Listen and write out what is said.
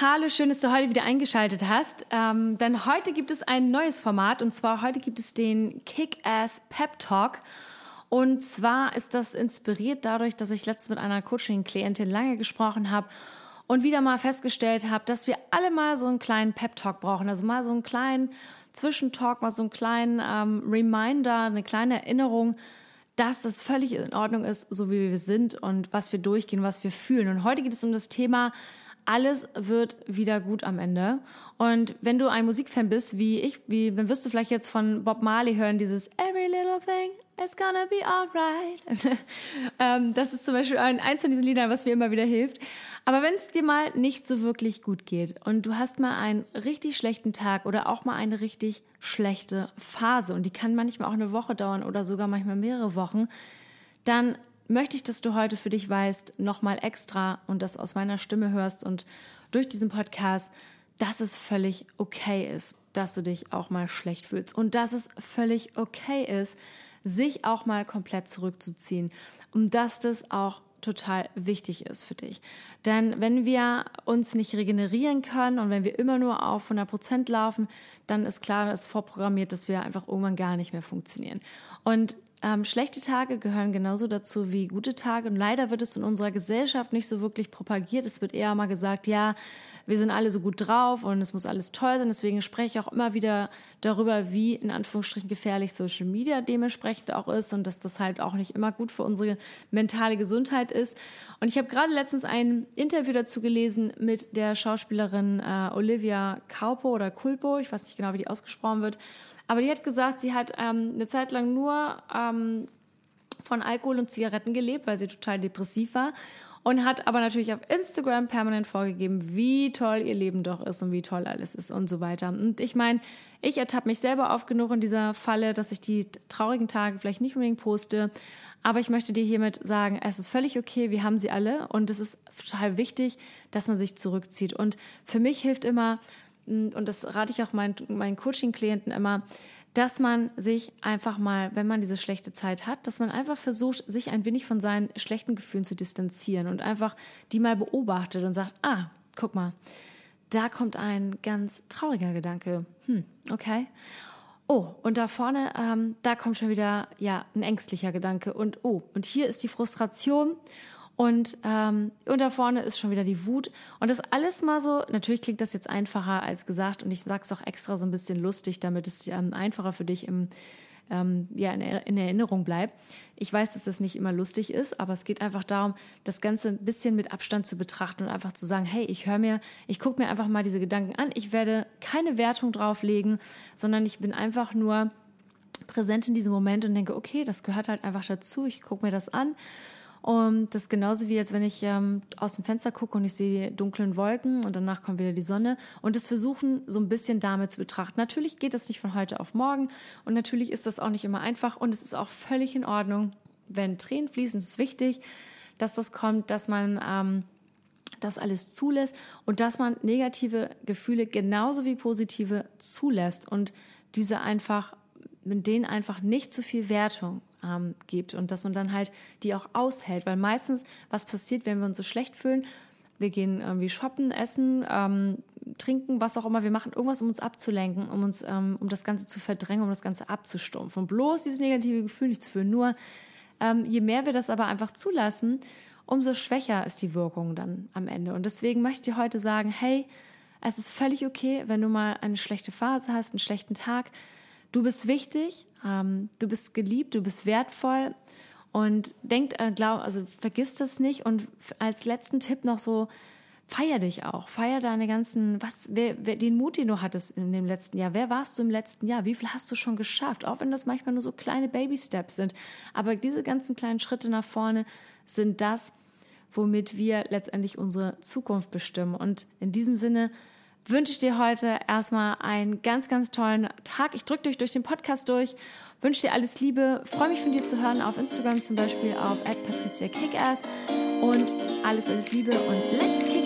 Hallo, schön, dass du heute wieder eingeschaltet hast. Ähm, denn heute gibt es ein neues Format und zwar heute gibt es den Kick-Ass Pep Talk. Und zwar ist das inspiriert dadurch, dass ich letztens mit einer Coaching-Klientin lange gesprochen habe und wieder mal festgestellt habe, dass wir alle mal so einen kleinen Pep-Talk brauchen. Also mal so einen kleinen Zwischentalk, mal so einen kleinen ähm, Reminder, eine kleine Erinnerung, dass das völlig in Ordnung ist, so wie wir sind und was wir durchgehen, was wir fühlen. Und heute geht es um das Thema, alles wird wieder gut am Ende. Und wenn du ein Musikfan bist, wie ich, wie, dann wirst du vielleicht jetzt von Bob Marley hören, dieses Every little thing is gonna be alright. ähm, das ist zum Beispiel ein, eins von diesen Liedern, was mir immer wieder hilft. Aber wenn es dir mal nicht so wirklich gut geht und du hast mal einen richtig schlechten Tag oder auch mal eine richtig schlechte Phase und die kann manchmal auch eine Woche dauern oder sogar manchmal mehrere Wochen, dann möchte ich, dass du heute für dich weißt, nochmal extra und das aus meiner Stimme hörst und durch diesen Podcast, dass es völlig okay ist, dass du dich auch mal schlecht fühlst und dass es völlig okay ist, sich auch mal komplett zurückzuziehen und dass das auch total wichtig ist für dich. Denn wenn wir uns nicht regenerieren können und wenn wir immer nur auf 100 Prozent laufen, dann ist klar, dass vorprogrammiert, dass wir einfach irgendwann gar nicht mehr funktionieren. Und ähm, schlechte Tage gehören genauso dazu wie gute Tage. Und leider wird es in unserer Gesellschaft nicht so wirklich propagiert. Es wird eher mal gesagt, ja, wir sind alle so gut drauf und es muss alles toll sein. Deswegen spreche ich auch immer wieder darüber, wie in Anführungsstrichen gefährlich Social Media dementsprechend auch ist und dass das halt auch nicht immer gut für unsere mentale Gesundheit ist. Und ich habe gerade letztens ein Interview dazu gelesen mit der Schauspielerin äh, Olivia Kaupo oder Culpo, ich weiß nicht genau, wie die ausgesprochen wird. Aber die hat gesagt, sie hat ähm, eine Zeit lang nur ähm, von Alkohol und Zigaretten gelebt, weil sie total depressiv war. Und hat aber natürlich auf Instagram permanent vorgegeben, wie toll ihr Leben doch ist und wie toll alles ist und so weiter. Und ich meine, ich ertappe mich selber oft genug in dieser Falle, dass ich die traurigen Tage vielleicht nicht unbedingt poste. Aber ich möchte dir hiermit sagen, es ist völlig okay, wir haben sie alle und es ist total wichtig, dass man sich zurückzieht. Und für mich hilft immer, und das rate ich auch meinen, meinen Coaching-Klienten immer, dass man sich einfach mal, wenn man diese schlechte Zeit hat, dass man einfach versucht, sich ein wenig von seinen schlechten Gefühlen zu distanzieren und einfach die mal beobachtet und sagt, ah, guck mal, da kommt ein ganz trauriger Gedanke. Hm, okay. Oh, und da vorne, ähm, da kommt schon wieder ja ein ängstlicher Gedanke und oh, und hier ist die Frustration und, ähm, und da vorne ist schon wieder die Wut. Und das alles mal so, natürlich klingt das jetzt einfacher als gesagt und ich sage es auch extra so ein bisschen lustig, damit es ähm, einfacher für dich im, ähm, ja, in, in Erinnerung bleibt. Ich weiß, dass das nicht immer lustig ist, aber es geht einfach darum, das Ganze ein bisschen mit Abstand zu betrachten und einfach zu sagen, hey, ich höre mir, ich gucke mir einfach mal diese Gedanken an. Ich werde keine Wertung drauflegen, sondern ich bin einfach nur präsent in diesem Moment und denke, okay, das gehört halt einfach dazu. Ich gucke mir das an und das ist genauso wie, als wenn ich ähm, aus dem Fenster gucke und ich sehe die dunklen Wolken und danach kommt wieder die Sonne. Und das versuchen so ein bisschen damit zu betrachten. Natürlich geht das nicht von heute auf morgen und natürlich ist das auch nicht immer einfach und es ist auch völlig in Ordnung, wenn Tränen fließen. Es ist wichtig, dass das kommt, dass man ähm, das alles zulässt und dass man negative Gefühle genauso wie positive zulässt und diese einfach mit denen einfach nicht zu viel Wertung ähm, gibt und dass man dann halt die auch aushält. Weil meistens, was passiert, wenn wir uns so schlecht fühlen, wir gehen irgendwie shoppen, essen, ähm, trinken, was auch immer. Wir machen irgendwas, um uns abzulenken, um uns, ähm, um das Ganze zu verdrängen, um das Ganze abzustumpfen. Und bloß dieses negative Gefühl nicht zu fühlen. Nur ähm, je mehr wir das aber einfach zulassen, umso schwächer ist die Wirkung dann am Ende. Und deswegen möchte ich heute sagen, hey, es ist völlig okay, wenn du mal eine schlechte Phase hast, einen schlechten Tag. Du bist wichtig, ähm, du bist geliebt, du bist wertvoll. Und denkt, äh, glaub, also vergiss das nicht. Und als letzten Tipp noch so, feier dich auch, feier deine ganzen, was, wer, wer, den Mut, den du hattest in dem letzten Jahr, wer warst du im letzten Jahr, wie viel hast du schon geschafft, auch wenn das manchmal nur so kleine Baby-Steps sind, aber diese ganzen kleinen Schritte nach vorne sind das, womit wir letztendlich unsere Zukunft bestimmen. Und in diesem Sinne wünsche ich dir heute erstmal einen ganz, ganz tollen Tag. Ich drücke dich durch den Podcast durch, wünsche dir alles Liebe, freue mich von dir zu hören auf Instagram zum Beispiel auf patriziakickass und alles, alles Liebe und let's kick!